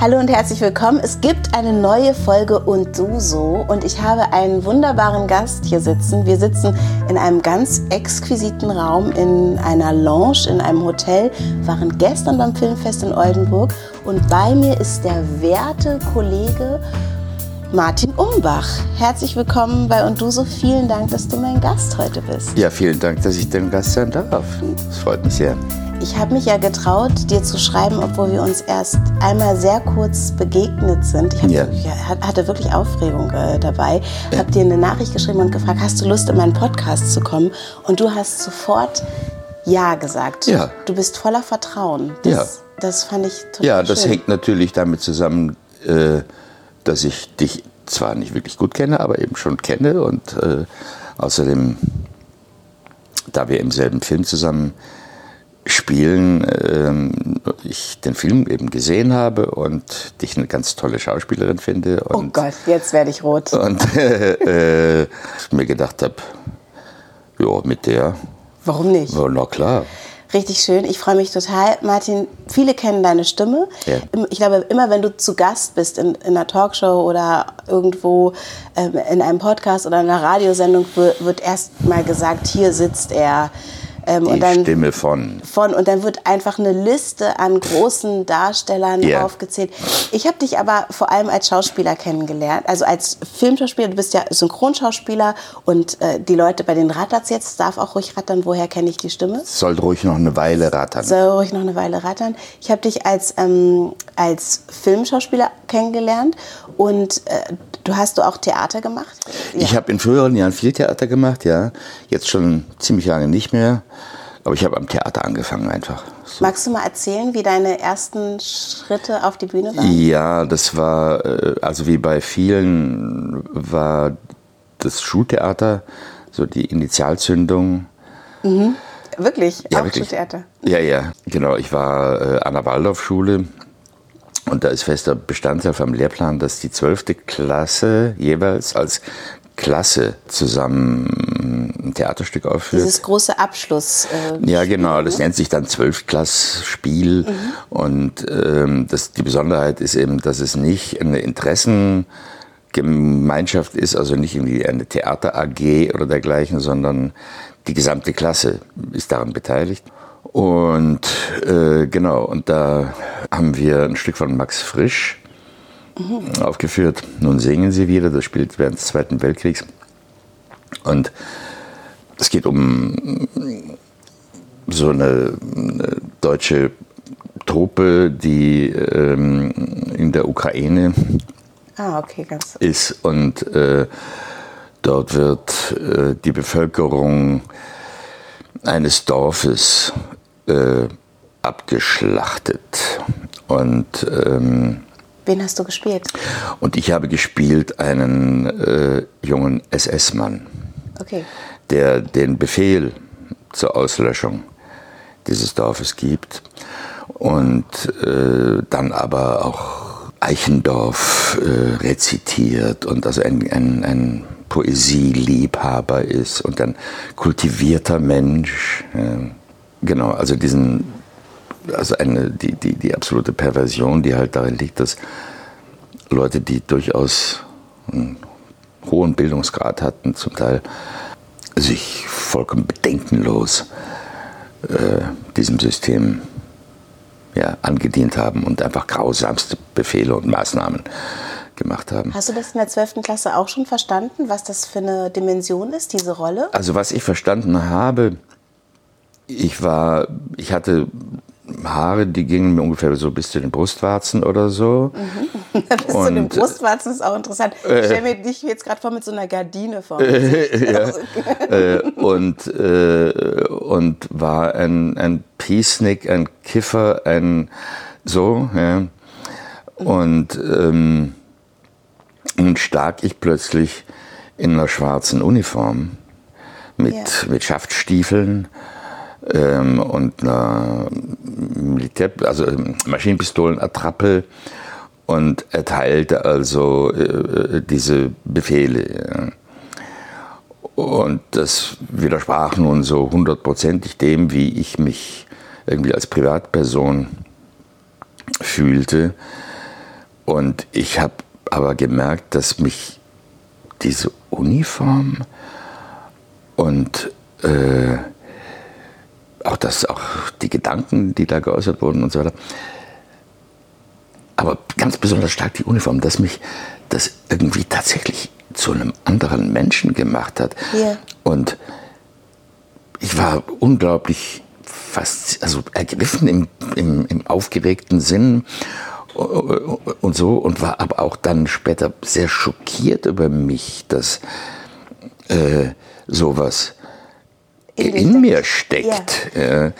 Hallo und herzlich willkommen. Es gibt eine neue Folge und du so und ich habe einen wunderbaren Gast hier sitzen. Wir sitzen in einem ganz exquisiten Raum in einer Lounge in einem Hotel, waren gestern beim Filmfest in Oldenburg und bei mir ist der werte Kollege Martin Umbach. Herzlich willkommen bei Und du so. Vielen Dank, dass du mein Gast heute bist. Ja, vielen Dank, dass ich dein Gast sein darf. Das freut mich sehr. Ich habe mich ja getraut, dir zu schreiben, obwohl wir uns erst einmal sehr kurz begegnet sind. Ich ja. hatte wirklich Aufregung äh, dabei. Ja. Habe dir eine Nachricht geschrieben und gefragt, hast du Lust, in meinen Podcast zu kommen? Und du hast sofort Ja gesagt. Ja. Du bist voller Vertrauen. Das, ja. das fand ich total Ja, das schön. hängt natürlich damit zusammen, äh, dass ich dich zwar nicht wirklich gut kenne, aber eben schon kenne. Und äh, außerdem, da wir im selben Film zusammen Spielen ähm, ich den Film eben gesehen habe und dich eine ganz tolle Schauspielerin finde. oh Gott, jetzt werde ich rot. Und äh, äh, mir gedacht habe, ja, mit der. Warum nicht? War na klar. Richtig schön. Ich freue mich total. Martin, viele kennen deine Stimme. Ja. Ich glaube, immer wenn du zu Gast bist in, in einer Talkshow oder irgendwo ähm, in einem Podcast oder einer Radiosendung, wird erst mal gesagt, hier sitzt er. Ähm, die dann, Stimme von. Von und dann wird einfach eine Liste an großen Darstellern yeah. aufgezählt. Ich habe dich aber vor allem als Schauspieler kennengelernt, also als Filmschauspieler. Du bist ja Synchronschauspieler und äh, die Leute bei den Ratterts jetzt darf auch ruhig rattern. Woher kenne ich die Stimme? Soll ruhig noch eine Weile rattern. Soll ruhig noch eine Weile rattern. Ich habe dich als ähm, als Filmschauspieler kennengelernt und äh, du hast du auch Theater gemacht? Ja. Ich habe in früheren Jahren viel Theater gemacht, ja. Jetzt schon ziemlich lange nicht mehr. Aber ich habe am Theater angefangen einfach. So. Magst du mal erzählen, wie deine ersten Schritte auf die Bühne waren? Ja, das war, äh, also wie bei vielen, war das Schultheater so die Initialzündung. Mhm. Wirklich? Ja, auch wirklich. Schultheater? Ja, ja, genau. Ich war äh, an der Waldorfschule und da ist fester Bestandteil vom Lehrplan, dass die zwölfte Klasse jeweils als Klasse zusammen ein Theaterstück aufführt. Dieses große Abschluss. Äh, ja, genau. Das ne? nennt sich dann Zwölfklass-Spiel. Mhm. Und ähm, das, die Besonderheit ist eben, dass es nicht eine Interessengemeinschaft ist, also nicht irgendwie eine Theater AG oder dergleichen, sondern die gesamte Klasse ist daran beteiligt. Und äh, genau, und da haben wir ein Stück von Max Frisch mhm. aufgeführt. Nun singen sie wieder, das spielt während des Zweiten Weltkriegs. Und es geht um so eine, eine deutsche Truppe, die ähm, in der Ukraine ah, okay, ist. Und äh, dort wird äh, die Bevölkerung eines Dorfes äh, abgeschlachtet. Und ähm, Wen hast du gespielt? Und ich habe gespielt einen äh, jungen SS-Mann, okay. der den Befehl zur Auslöschung dieses Dorfes gibt und äh, dann aber auch Eichendorf äh, rezitiert und also ein, ein, ein Poesieliebhaber ist und ein kultivierter Mensch. genau, also diesen also eine, die, die, die absolute Perversion, die halt darin liegt, dass Leute, die durchaus einen hohen Bildungsgrad hatten, zum Teil sich vollkommen bedenkenlos äh, diesem System ja, angedient haben und einfach grausamste Befehle und Maßnahmen gemacht haben. Hast du das in der 12. Klasse auch schon verstanden, was das für eine Dimension ist, diese Rolle? Also was ich verstanden habe, ich war, ich hatte Haare, die gingen mir ungefähr so bis zu den Brustwarzen oder so. Mhm. bis und, zu den Brustwarzen ist auch interessant. Ich äh, stelle mir dich jetzt gerade vor mit so einer Gardine vor. Äh, ja, äh, und, äh, und war ein, ein Peacenik, ein Kiffer, ein so. Ja. Und ähm, nun stak ich plötzlich in einer schwarzen Uniform mit, ja. mit Schaftstiefeln ähm, und einer Militär, also ähm, Maschinenpistolenattrappe und erteilte also äh, diese Befehle. Und das widersprach nun so hundertprozentig dem, wie ich mich irgendwie als Privatperson fühlte. Und ich habe aber gemerkt, dass mich diese Uniform und äh, auch das, auch die Gedanken, die da geäußert wurden und so weiter. Aber ganz besonders stark die Uniform, dass mich das irgendwie tatsächlich zu einem anderen Menschen gemacht hat. Ja. Und ich war unglaublich fast, also ergriffen im, im, im aufgeregten Sinn und so und war aber auch dann später sehr schockiert über mich, dass äh, sowas in, in mir steckt. Ja. Äh,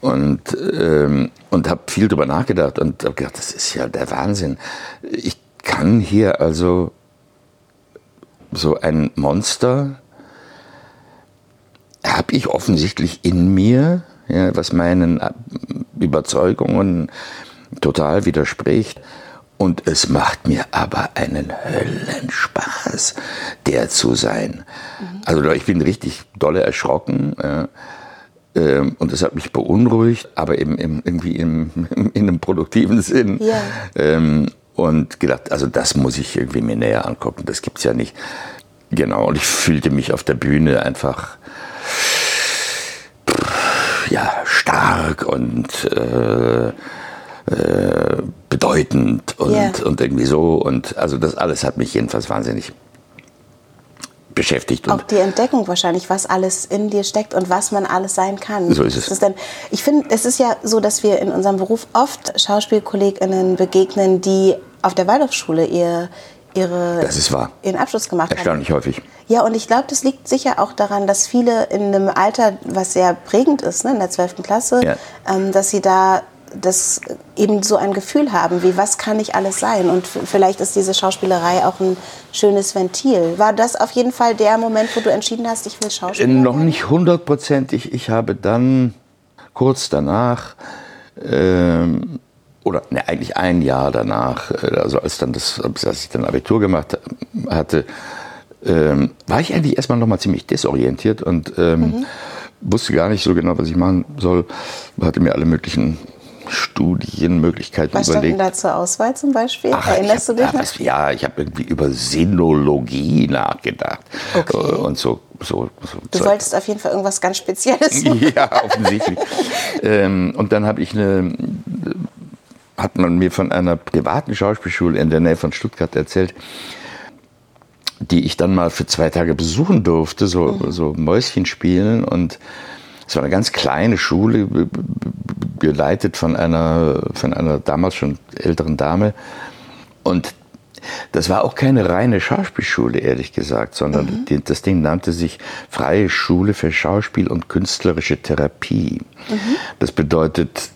und ähm, und habe viel drüber nachgedacht und habe gedacht, das ist ja der Wahnsinn. Ich kann hier also so ein Monster habe ich offensichtlich in mir, ja, was meinen Überzeugungen total widerspricht. Und es macht mir aber einen Höllenspaß, der zu sein. Mhm. Also ich bin richtig dolle erschrocken. Ähm, und das hat mich beunruhigt, aber eben im, irgendwie im, in einem produktiven Sinn. Ja. Ähm, und gedacht, also das muss ich irgendwie mir näher angucken. Das gibt's ja nicht. Genau. Und ich fühlte mich auf der Bühne einfach ja stark und äh, äh, bedeutend und, yeah. und irgendwie so. Und also das alles hat mich jedenfalls wahnsinnig beschäftigt. Auch die Entdeckung wahrscheinlich, was alles in dir steckt und was man alles sein kann. So ist es. Ist denn, ich finde, es ist ja so, dass wir in unserem Beruf oft SchauspielkollegInnen begegnen, die auf der Waldorfschule ihr, ihre, das ist wahr. ihren Abschluss gemacht Erstaunlich haben. häufig. Ja, und ich glaube, das liegt sicher auch daran, dass viele in einem Alter, was sehr prägend ist, ne, in der 12. Klasse, ja. ähm, dass sie da das eben so ein Gefühl haben, wie was kann ich alles sein? Und vielleicht ist diese Schauspielerei auch ein schönes Ventil. War das auf jeden Fall der Moment, wo du entschieden hast, ich will Schauspieler? Äh, noch nicht hundertprozentig. Ich habe dann kurz danach ähm, oder ne, eigentlich ein Jahr danach, äh, also als dann das, als ich dann Abitur gemacht hatte, ähm, war ich eigentlich erstmal noch mal ziemlich desorientiert und ähm, mhm. wusste gar nicht so genau, was ich machen soll. Hatte mir alle möglichen Studienmöglichkeiten was überlegt. Was stand da zur Auswahl zum Beispiel? Ach, Erinnerst du dich? Was, ja, ich habe irgendwie über Sinologie nachgedacht. Okay. Äh, und so, so, so du Zeug. wolltest auf jeden Fall irgendwas ganz Spezielles machen. Ja, offensichtlich. ähm, und dann habe ich eine, hat man mir von einer privaten Schauspielschule in der Nähe von Stuttgart erzählt, die ich dann mal für zwei Tage besuchen durfte, so, mhm. so Mäuschen spielen und es war eine ganz kleine Schule, geleitet von einer, von einer damals schon älteren Dame. Und das war auch keine reine Schauspielschule, ehrlich gesagt, sondern mhm. die, das Ding nannte sich Freie Schule für Schauspiel und künstlerische Therapie. Mhm. Das bedeutet,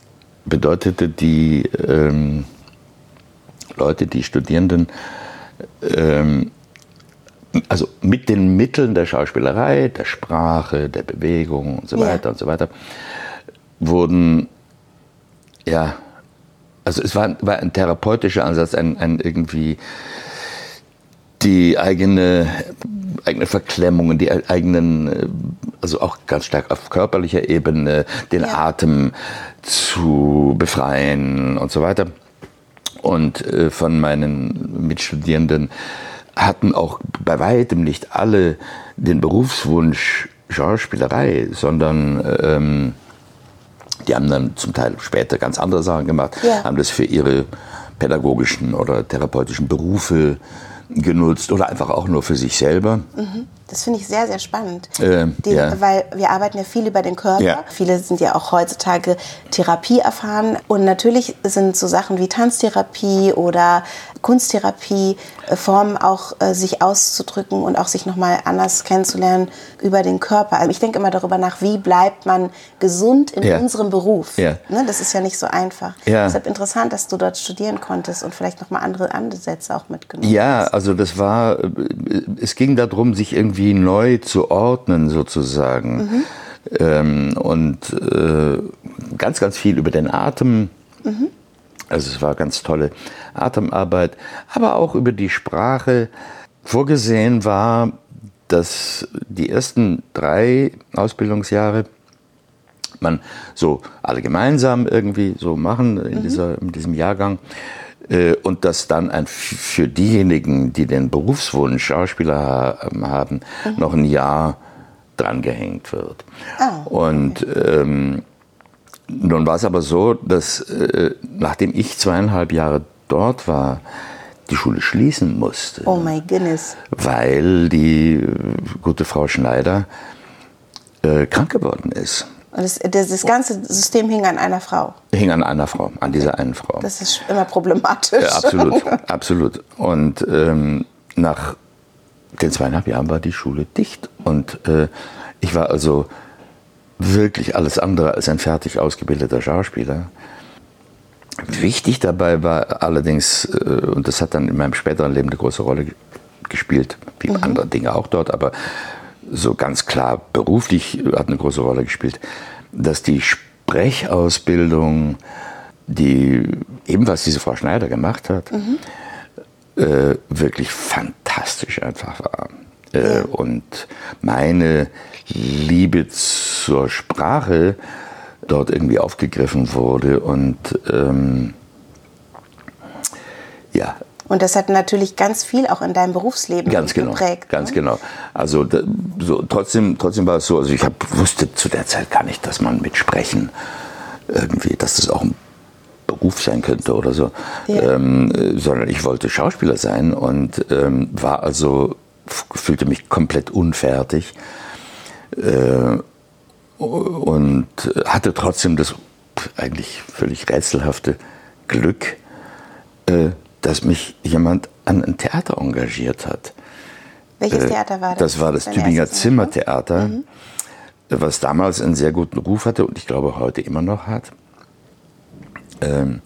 bedeutete die ähm, Leute, die Studierenden, ähm, also mit den Mitteln der Schauspielerei, der Sprache, der Bewegung und so weiter ja. und so weiter, wurden, ja, also es war, war ein therapeutischer Ansatz, ein, ein irgendwie die eigene, eigene Verklemmungen, die eigenen, also auch ganz stark auf körperlicher Ebene, den ja. Atem zu befreien und so weiter. Und äh, von meinen Mitstudierenden hatten auch bei weitem nicht alle den Berufswunsch Schauspielerei, sondern ähm, die haben dann zum Teil später ganz andere Sachen gemacht, ja. haben das für ihre pädagogischen oder therapeutischen Berufe genutzt oder einfach auch nur für sich selber. Mhm. Das finde ich sehr, sehr spannend. Äh, Die, ja. Weil wir arbeiten ja viel über den Körper. Ja. Viele sind ja auch heutzutage Therapie erfahren. Und natürlich sind so Sachen wie Tanztherapie oder Kunsttherapie äh, Formen auch äh, sich auszudrücken und auch sich nochmal anders kennenzulernen über den Körper. Also ich denke immer darüber nach, wie bleibt man gesund in ja. unserem Beruf. Ne, das ist ja nicht so einfach. Deshalb interessant, dass du dort studieren konntest und vielleicht nochmal andere Ansätze auch mitgenommen hast. Ja, also das war, äh, es ging darum, sich irgendwie neu zu ordnen sozusagen. Mhm. Ähm, und äh, ganz, ganz viel über den Atem. Mhm. Also es war ganz tolle Atemarbeit, aber auch über die Sprache. Vorgesehen war, dass die ersten drei Ausbildungsjahre man so alle gemeinsam irgendwie so machen in, mhm. dieser, in diesem Jahrgang. Äh, und dass dann ein, für diejenigen, die den Berufswunsch Schauspieler haben, mhm. noch ein Jahr drangehängt wird. Ah, okay. Und ähm, nun war es aber so, dass äh, nachdem ich zweieinhalb Jahre dort war, die Schule schließen musste. Oh my goodness. Weil die äh, gute Frau Schneider äh, krank geworden ist. Das, das, das, ganze System hing an einer Frau. Hing an einer Frau, an dieser einen Frau. Das ist immer problematisch. Ja, absolut, absolut. Und ähm, nach den zweieinhalb Jahren war die Schule dicht. Und äh, ich war also wirklich alles andere als ein fertig ausgebildeter Schauspieler. Wichtig dabei war allerdings, äh, und das hat dann in meinem späteren Leben eine große Rolle gespielt, wie mhm. andere Dinge auch dort, aber so ganz klar beruflich hat eine große Rolle gespielt, dass die Sprechausbildung, die ebenfalls diese Frau Schneider gemacht hat, mhm. äh, wirklich fantastisch einfach war. Äh, und meine Liebe zur Sprache dort irgendwie aufgegriffen wurde und ähm, ja. Und das hat natürlich ganz viel auch in deinem Berufsleben ganz genau, geprägt. Ganz ne? genau. Also so, trotzdem, trotzdem war es so, also ich hab, wusste zu der Zeit gar nicht, dass man mit Sprechen irgendwie, dass das auch ein Beruf sein könnte oder so, ja. ähm, sondern ich wollte Schauspieler sein und ähm, war also, fühlte mich komplett unfertig äh, und hatte trotzdem das eigentlich völlig rätselhafte Glück, äh, dass mich jemand an ein Theater engagiert hat. Welches äh, Theater war das? Das war das Tübinger Zimmertheater, mhm. was damals einen sehr guten Ruf hatte und ich glaube heute immer noch hat. Ähm,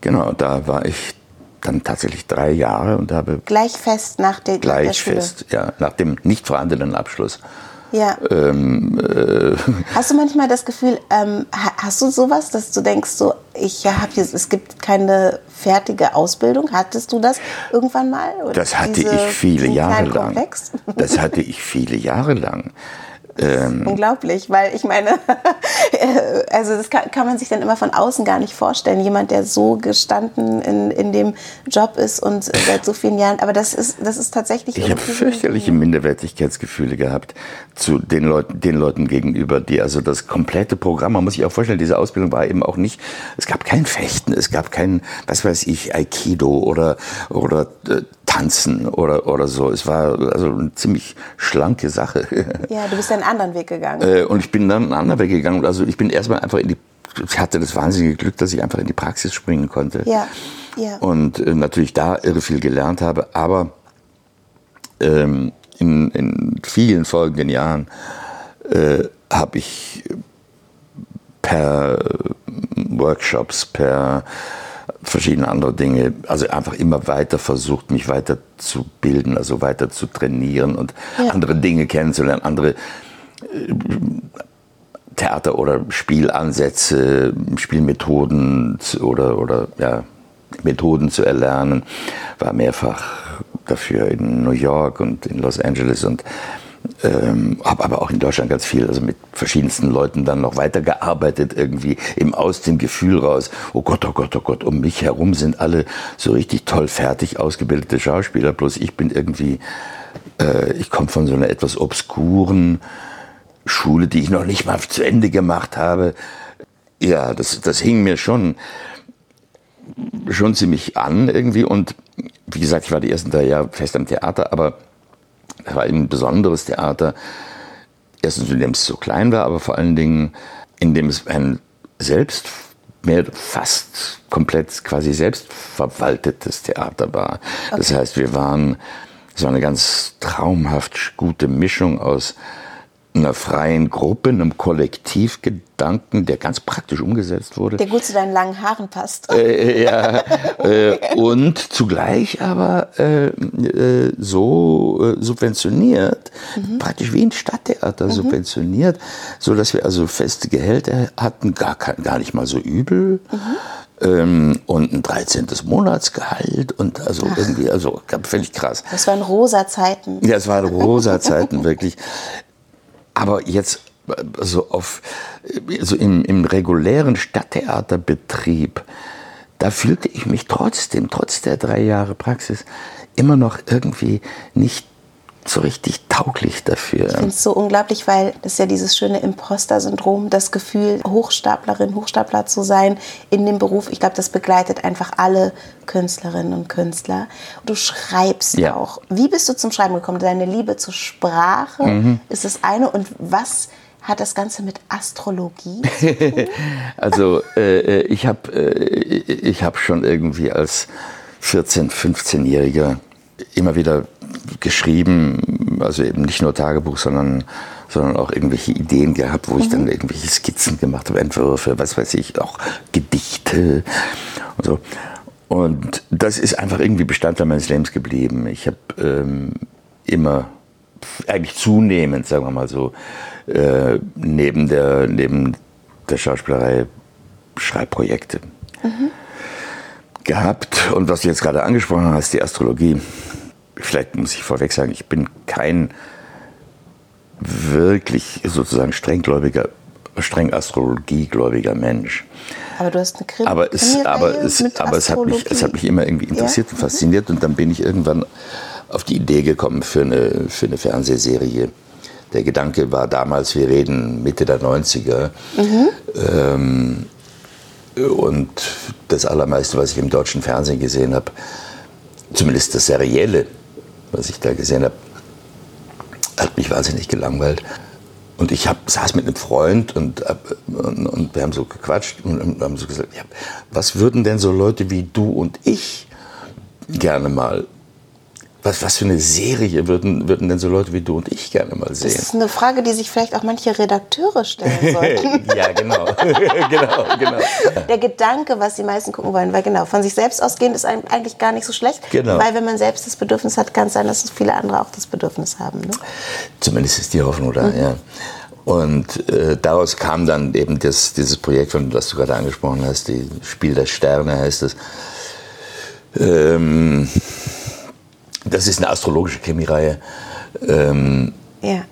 genau, da war ich dann tatsächlich drei Jahre und habe gleich fest nach der, gleich der Schule. fest, ja, nach dem nicht vorhandenen Abschluss ja. Ähm, äh, hast du manchmal das Gefühl, ähm, hast du sowas, dass du denkst, so, ich habe jetzt, es gibt keine fertige Ausbildung? Hattest du das irgendwann mal? Oder das hatte ich viele Jahre lang. Das hatte ich viele Jahre lang. Ähm, Unglaublich, weil ich meine, also das kann, kann, man sich dann immer von außen gar nicht vorstellen. Jemand, der so gestanden in, in dem Job ist und seit so vielen Jahren, aber das ist, das ist tatsächlich. Ich habe fürchterliche Minderwertigkeitsgefühle gehabt zu den Leuten, den Leuten gegenüber, die also das komplette Programm, man muss sich auch vorstellen, diese Ausbildung war eben auch nicht, es gab kein Fechten, es gab kein, was weiß ich, Aikido oder, oder äh, Tanzen oder, oder so. Es war also eine ziemlich schlanke Sache. Ja, du bist einen anderen Weg gegangen. Äh, und ich bin dann einen anderen Weg gegangen. Also ich bin erstmal einfach in die, ich hatte das wahnsinnige Glück, dass ich einfach in die Praxis springen konnte. Ja, ja. Und äh, natürlich da irre viel gelernt habe. Aber ähm, in, in vielen folgenden Jahren äh, habe ich per Workshops, per verschiedene andere Dinge. Also einfach immer weiter versucht, mich weiter zu bilden, also weiter zu trainieren und ja. andere Dinge kennenzulernen, andere Theater- oder Spielansätze, Spielmethoden oder, oder ja, Methoden zu erlernen. War mehrfach dafür in New York und in Los Angeles und ähm, habe aber auch in Deutschland ganz viel, also mit verschiedensten Leuten dann noch weitergearbeitet, irgendwie eben aus dem Gefühl raus, oh Gott, oh Gott, oh Gott, um mich herum sind alle so richtig toll fertig ausgebildete Schauspieler, bloß ich bin irgendwie, äh, ich komme von so einer etwas obskuren Schule, die ich noch nicht mal zu Ende gemacht habe. Ja, das, das hing mir schon, schon ziemlich an irgendwie und wie gesagt, ich war die ersten drei Jahre fest am Theater, aber es war ein besonderes Theater. Erstens, indem es so klein war, aber vor allen Dingen, indem es ein selbst mehr fast komplett quasi selbstverwaltetes Theater war. Okay. Das heißt, wir waren, es war eine ganz traumhaft gute Mischung aus einer freien Gruppe, einem Kollektivgedanken, der ganz praktisch umgesetzt wurde. Der gut zu deinen langen Haaren passt. Äh, ja, äh, und zugleich aber äh, äh so äh, subventioniert, mhm. praktisch wie ein Stadttheater mhm. subventioniert, so dass wir also feste Gehälter hatten, gar, gar nicht mal so übel. Mhm. Ähm, und ein 13. Monatsgehalt und also Ach. irgendwie, also völlig krass. Das waren rosa Zeiten. Ja, es waren rosa Zeiten, wirklich. Aber jetzt so auf, so im, im regulären Stadttheaterbetrieb, da fühlte ich mich trotzdem, trotz der drei Jahre Praxis, immer noch irgendwie nicht so richtig tauglich dafür. Ich finde es so unglaublich, weil das ist ja dieses schöne Imposter-Syndrom, das Gefühl, Hochstaplerin, Hochstapler zu sein in dem Beruf. Ich glaube, das begleitet einfach alle Künstlerinnen und Künstler. Du schreibst ja. auch. Wie bist du zum Schreiben gekommen? Deine Liebe zur Sprache mhm. ist das eine. Und was hat das Ganze mit Astrologie zu tun? also äh, ich habe äh, hab schon irgendwie als 14-, 15-Jähriger immer wieder geschrieben, also eben nicht nur Tagebuch, sondern, sondern auch irgendwelche Ideen gehabt, wo mhm. ich dann irgendwelche Skizzen gemacht habe, Entwürfe, was weiß ich, auch Gedichte und so. Und das ist einfach irgendwie Bestandteil meines Lebens geblieben. Ich habe ähm, immer, eigentlich zunehmend, sagen wir mal so, äh, neben, der, neben der Schauspielerei Schreibprojekte mhm. gehabt. Und was du jetzt gerade angesprochen hast, die Astrologie vielleicht muss ich vorweg sagen, ich bin kein wirklich sozusagen strenggläubiger, streng astrologiegläubiger Mensch. Aber du hast eine Krimi aber es, aber es, aber es hat mich, es hat mich immer irgendwie interessiert ja? und fasziniert mhm. und dann bin ich irgendwann auf die Idee gekommen für eine, für eine Fernsehserie. Der Gedanke war damals, wir reden Mitte der 90er. Mhm. Ähm, und das Allermeiste, was ich im deutschen Fernsehen gesehen habe, zumindest das Serielle, was ich da gesehen habe, hat mich wahnsinnig gelangweilt. Und ich hab, saß mit einem Freund und, und, und wir haben so gequatscht und haben so gesagt, ja, was würden denn so Leute wie du und ich gerne mal was, was für eine Serie würden, würden denn so Leute wie du und ich gerne mal sehen? Das ist eine Frage, die sich vielleicht auch manche Redakteure stellen sollten. ja, genau. genau, genau. Der Gedanke, was die meisten gucken wollen, weil genau, von sich selbst ausgehend ist eigentlich gar nicht so schlecht. Genau. Weil wenn man selbst das Bedürfnis hat, kann es sein, dass viele andere auch das Bedürfnis haben. Ne? Zumindest ist die Hoffnung da, mhm. ja. Und äh, daraus kam dann eben das, dieses Projekt, von das du gerade angesprochen hast, die Spiel der Sterne heißt es. Ähm, das ist eine astrologische Krimireihe. Ähm, ja.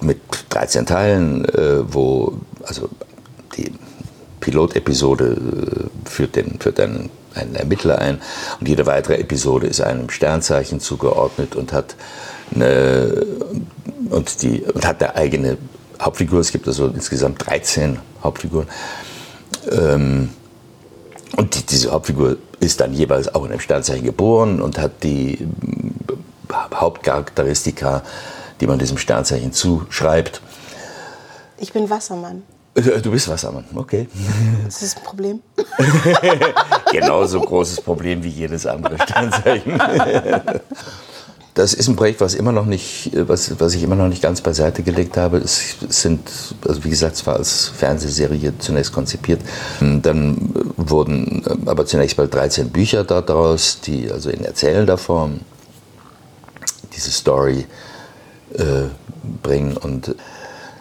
Mit 13 Teilen, äh, wo also die Pilotepisode äh, führt, den, führt einen, einen Ermittler ein und jede weitere Episode ist einem Sternzeichen zugeordnet und hat eine, und die, und hat eine eigene Hauptfigur. Es gibt also insgesamt 13 Hauptfiguren. Ähm, und die, diese Hauptfigur ist dann jeweils auch in einem Sternzeichen geboren und hat die äh, Hauptcharakteristika, die man diesem Sternzeichen zuschreibt. Ich bin Wassermann. Äh, du bist Wassermann, okay. Das ist ein Problem. Genauso großes Problem wie jedes andere Sternzeichen. Das ist ein Projekt, was immer noch nicht, was, was ich immer noch nicht ganz beiseite gelegt habe. Es sind, also wie gesagt, zwar als Fernsehserie zunächst konzipiert. Dann wurden aber zunächst mal 13 Bücher daraus, die also in erzählender Form diese Story äh, bringen. Und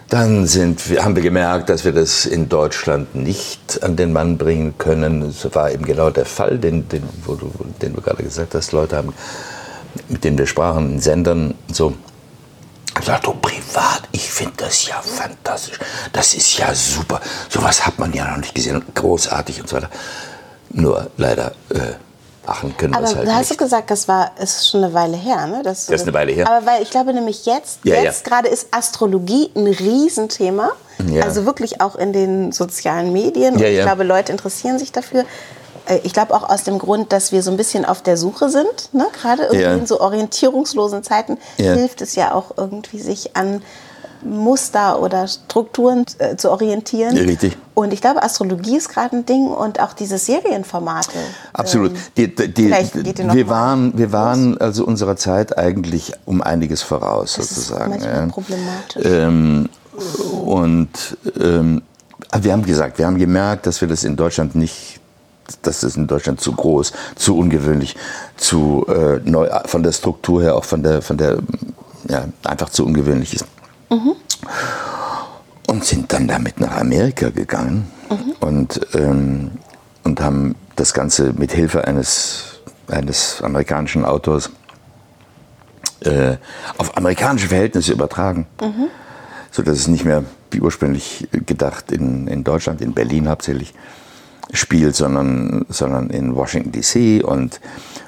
dann sind, haben wir gemerkt, dass wir das in Deutschland nicht an den Mann bringen können. Das war eben genau der Fall, den, den, wo du, den du gerade gesagt hast. Leute haben mit denen wir sprachen, in Sendern so. Ich sagte, oh, privat, ich finde das ja fantastisch. Das ist ja super. Sowas hat man ja noch nicht gesehen. Großartig und so weiter. Nur leider äh, machen können wir es halt Aber hast du gesagt, das war ist schon eine Weile her, ne? Das, das ist eine Weile her. Aber weil ich glaube nämlich jetzt, ja, jetzt ja. gerade ist Astrologie ein Riesenthema. Ja. Also wirklich auch in den sozialen Medien. Und ich glaube, Leute interessieren sich dafür. Äh, ich glaube auch aus dem Grund, dass wir so ein bisschen auf der Suche sind. Ne? Gerade irgendwie ja. in so orientierungslosen Zeiten ja. hilft es ja auch irgendwie, sich an Muster oder Strukturen äh, zu orientieren. Ja, richtig. Und ich glaube, Astrologie ist gerade ein Ding und auch diese Serienformate. Absolut. Ähm, die, die, die, wir, waren, wir waren also unserer Zeit eigentlich um einiges voraus, das sozusagen. Ist manchmal problematisch. Ähm, und ähm, wir haben gesagt, wir haben gemerkt, dass wir das in Deutschland nicht das ist in Deutschland zu groß, zu ungewöhnlich, zu äh, neu, von der Struktur her, auch von der, von der, ja, einfach zu ungewöhnlich ist. Mhm. Und sind dann damit nach Amerika gegangen mhm. und, ähm, und haben das Ganze mit Hilfe eines, eines amerikanischen Autors äh, auf amerikanische Verhältnisse übertragen. Mhm. Sodass es nicht mehr wie ursprünglich gedacht in, in Deutschland, in Berlin hauptsächlich, spielt, sondern, sondern in Washington DC und,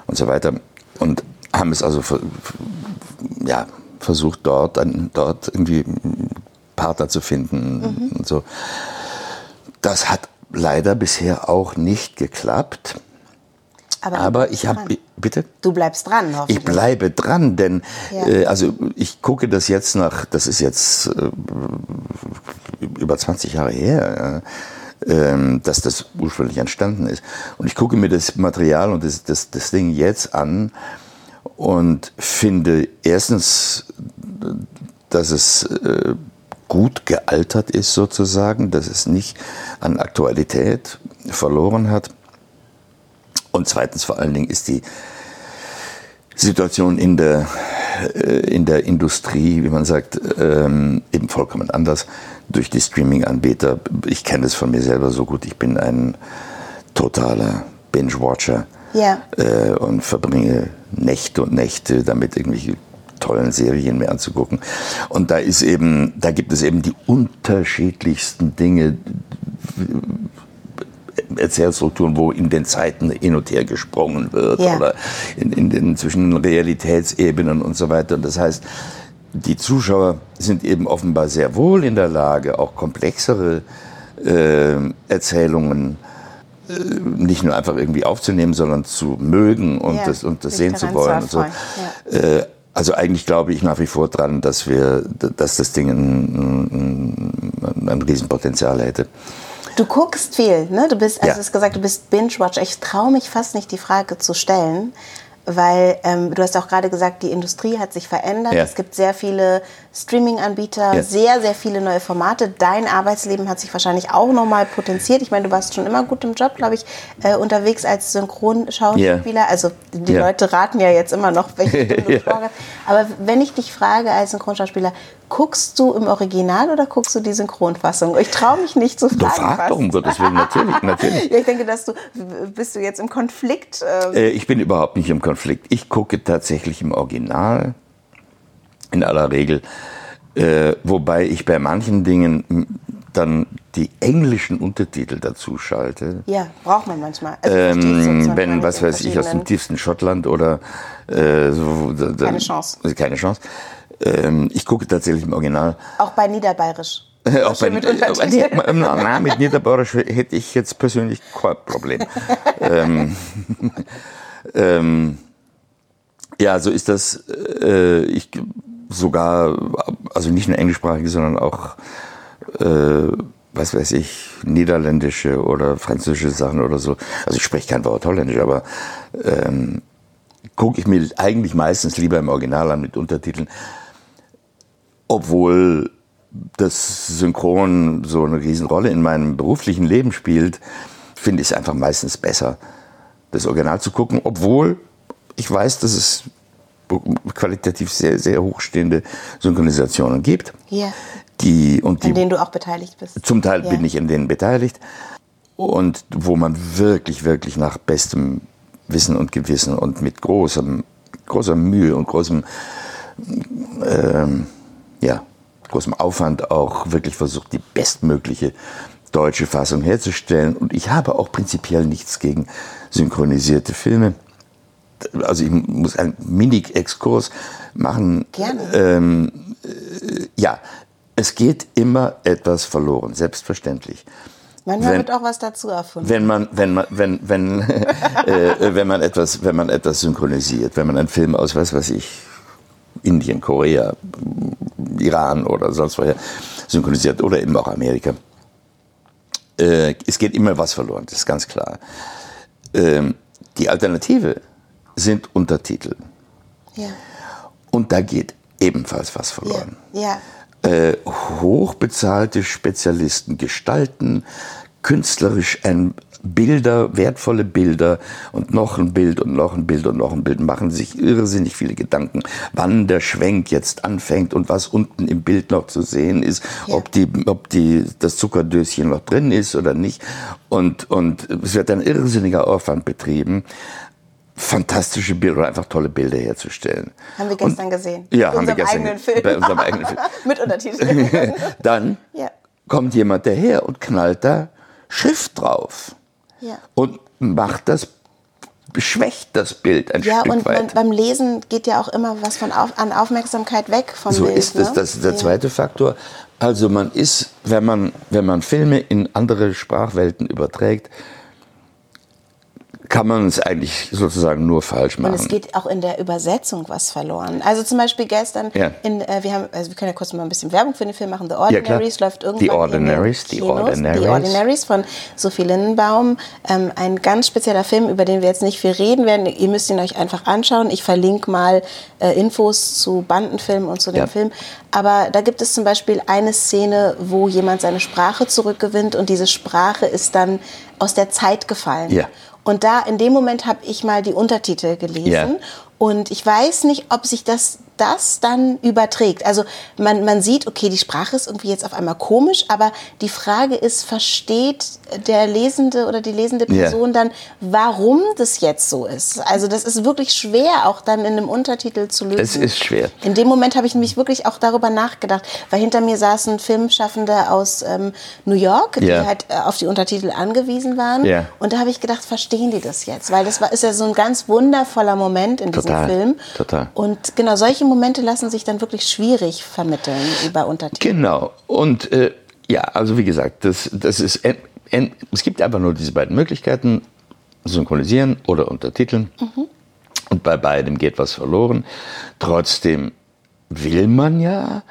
und so weiter. Und haben es also ja, versucht, dort, dort irgendwie Partner zu finden mhm. und so. Das hat leider bisher auch nicht geklappt. Aber, Aber ich habe, bitte? Du bleibst dran, hoffentlich. Ich bleibe dran, denn ja. äh, also ich gucke das jetzt nach, das ist jetzt äh, über 20 Jahre her, äh, dass das ursprünglich entstanden ist. Und ich gucke mir das Material und das, das, das Ding jetzt an und finde erstens, dass es äh, gut gealtert ist sozusagen, dass es nicht an Aktualität verloren hat. Und zweitens vor allen Dingen ist die Situation in der, äh, in der Industrie, wie man sagt, ähm, eben vollkommen anders durch die Streaming-Anbieter. Ich kenne es von mir selber so gut. Ich bin ein totaler Binge-Watcher ja. Äh, und verbringe Nächte und Nächte damit irgendwelche tollen Serien mir anzugucken. Und da ist eben, da gibt es eben die unterschiedlichsten Dinge, Erzählstrukturen, wo in den Zeiten hin und her gesprungen wird ja. oder in, in den zwischen Realitätsebenen und so weiter. Und das heißt, die Zuschauer sind eben offenbar sehr wohl in der Lage, auch komplexere äh, Erzählungen äh, nicht nur einfach irgendwie aufzunehmen, sondern zu mögen und ja, das, und das sehen zu wollen. So. Ja. Äh, also eigentlich glaube ich nach wie vor dran, dass wir, dass das Ding ein, ein, ein Riesenpotenzial hätte. Du guckst viel, ne? Du bist, also ja. du hast gesagt, du bist Binge-Watch. Ich traue mich fast nicht, die Frage zu stellen, weil ähm, du hast auch gerade gesagt, die Industrie hat sich verändert. Ja. Es gibt sehr viele Streaming-Anbieter, ja. sehr, sehr viele neue Formate. Dein Arbeitsleben hat sich wahrscheinlich auch nochmal potenziert. Ich meine, du warst schon immer gut im Job, glaube ich, äh, unterwegs als Synchronschauspieler. Yeah. Also die yeah. Leute raten ja jetzt immer noch, welche Stimme du ja. Aber wenn ich dich frage als Synchronschauspieler, guckst du im Original oder guckst du die Synchronfassung? Ich traue mich nicht zu fragen. Du frag doch um Gottes Willen, natürlich, natürlich. ja, ich denke, dass du, bist du jetzt im Konflikt? Ähm äh, ich bin überhaupt nicht im Konflikt. Ich gucke tatsächlich im Original in aller Regel. Äh, wobei ich bei manchen Dingen dann die englischen Untertitel dazu schalte. Ja, braucht man manchmal. Also ähm, wenn, was weiß ich, aus dem tiefsten Schottland oder äh, so. Da, keine Chance. Keine Chance. Ähm, ich gucke tatsächlich im Original. Auch bei Niederbayerisch. auch bei, mit, äh, na, mit Niederbayerisch hätte ich jetzt persönlich kein Problem. ähm, ähm, ja, so ist das. Äh, ich sogar, also nicht nur englischsprachige, sondern auch, äh, was weiß ich, niederländische oder französische Sachen oder so. Also ich spreche kein Wort Holländisch, aber ähm, gucke ich mir eigentlich meistens lieber im Original an mit Untertiteln, obwohl das Synchron so eine Riesenrolle in meinem beruflichen Leben spielt, finde ich es einfach meistens besser, das Original zu gucken, obwohl ich weiß, dass es qualitativ sehr, sehr hochstehende Synchronisationen gibt. Ja. Die, und die, an denen du auch beteiligt bist. Zum Teil ja. bin ich in denen beteiligt. Und wo man wirklich, wirklich nach bestem Wissen und Gewissen und mit großem, großer Mühe und großem, ähm, ja, großem Aufwand auch wirklich versucht, die bestmögliche deutsche Fassung herzustellen. Und ich habe auch prinzipiell nichts gegen synchronisierte Filme also ich muss einen Mini-Exkurs machen. Gerne. Ähm, äh, ja, es geht immer etwas verloren, selbstverständlich. Manchmal wenn, wird auch was dazu erfunden. Wenn man, wenn man, wenn, wenn, äh, wenn man etwas, wenn man etwas synchronisiert, wenn man einen Film aus, was weiß ich, Indien, Korea, Iran oder sonst woher synchronisiert oder eben auch Amerika. Äh, es geht immer was verloren, das ist ganz klar. Ähm, die Alternative sind Untertitel. Ja. Und da geht ebenfalls was verloren. Ja. ja. Äh, hochbezahlte Spezialisten gestalten künstlerisch ein Bilder, wertvolle Bilder und noch ein Bild und noch ein Bild und noch ein Bild, machen sich irrsinnig viele Gedanken, wann der Schwenk jetzt anfängt und was unten im Bild noch zu sehen ist, ja. ob, die, ob die, das Zuckerdöschen noch drin ist oder nicht. Und, und es wird ein irrsinniger Aufwand betrieben fantastische Bilder oder einfach tolle Bilder herzustellen. Haben wir gestern und, gesehen. Ja, haben wir gestern eigenen Film. bei unserem eigenen Film. Mit Untertiteln. Dann ja. kommt jemand daher und knallt da Schrift drauf. Ja. und macht das, schwächt das Bild ein Ja, Stück und man, weit. beim Lesen geht ja auch immer was von auf, an Aufmerksamkeit weg vom So Bild. ist es. ne? Das ist der Ja. zweite Faktor. Also man ist, wenn man, wenn man Filme in andere Sprachwelten überträgt, kann man es eigentlich sozusagen nur falsch Und machen. es geht auch in der Übersetzung was verloren. Also zum Beispiel gestern, Ja. in, äh, wir, haben, also wir können ja kurz mal ein bisschen Werbung für den Film machen. The Ordinaries klar. läuft irgendwann The Ordinaries, in The den Kinos. Ordinaries. The Ordinaries von Sophie Lindenbaum. Ähm, ein ganz spezieller Film, über den wir jetzt nicht viel reden werden. Ihr müsst ihn euch einfach anschauen. Ich verlinke mal äh, Infos zu Bandenfilmen und zu dem Ja. Film. Aber da gibt es zum Beispiel eine Szene, wo jemand seine Sprache zurückgewinnt und diese Sprache ist dann aus der Zeit gefallen. Ja. Und da in dem Moment habe ich mal die Untertitel gelesen. Ja. Und ich weiß nicht, ob sich das, das dann überträgt. Also man, man sieht, okay, die Sprache ist irgendwie jetzt auf einmal komisch, aber die Frage ist, versteht der Lesende oder die lesende. Person dann, warum das jetzt so ist? Also das ist wirklich schwer, auch dann in einem Untertitel zu lösen. Es ist schwer. In dem Moment habe ich nämlich wirklich auch darüber nachgedacht, weil hinter mir saßen Filmschaffende aus ähm, New York, die Ja. halt äh, auf die Untertitel angewiesen waren. Ja. Und da habe ich gedacht, verstehen die das jetzt? Weil das war, ist ja so ein ganz wundervoller Moment in diesem Total, Film. total. Und genau solche Momente lassen sich dann wirklich schwierig vermitteln über Untertitel. Genau. Und äh, ja, also wie gesagt, das, das ist, en, en, es gibt einfach nur diese beiden Möglichkeiten, synchronisieren oder untertiteln. Und bei beidem geht was verloren. Trotzdem will man ja,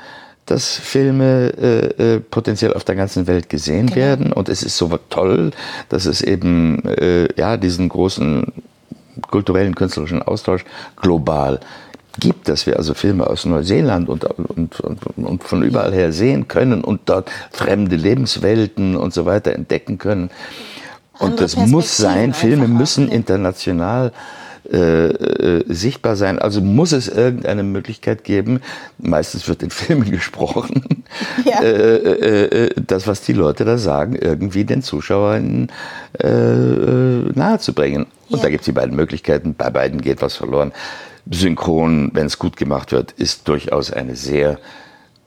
dass Filme äh, äh, potenziell auf der ganzen Welt gesehen werden. Und es ist so toll, dass es eben äh, ja, diesen großen kulturellen, künstlerischen Austausch global gibt, dass wir also Filme aus Neuseeland und, und, und, von überall her sehen können und dort fremde Lebenswelten und so weiter entdecken können. Und das muss sein, Filme müssen international äh, äh, sichtbar sein. Also muss es irgendeine Möglichkeit geben, meistens wird in Filmen gesprochen, Ja. äh, äh, äh, das, was die Leute da sagen, irgendwie den Zuschauern äh, nahezubringen. Und Ja. da gibt es die beiden Möglichkeiten, bei beiden geht was verloren. Synchron, wenn es gut gemacht wird, ist durchaus eine sehr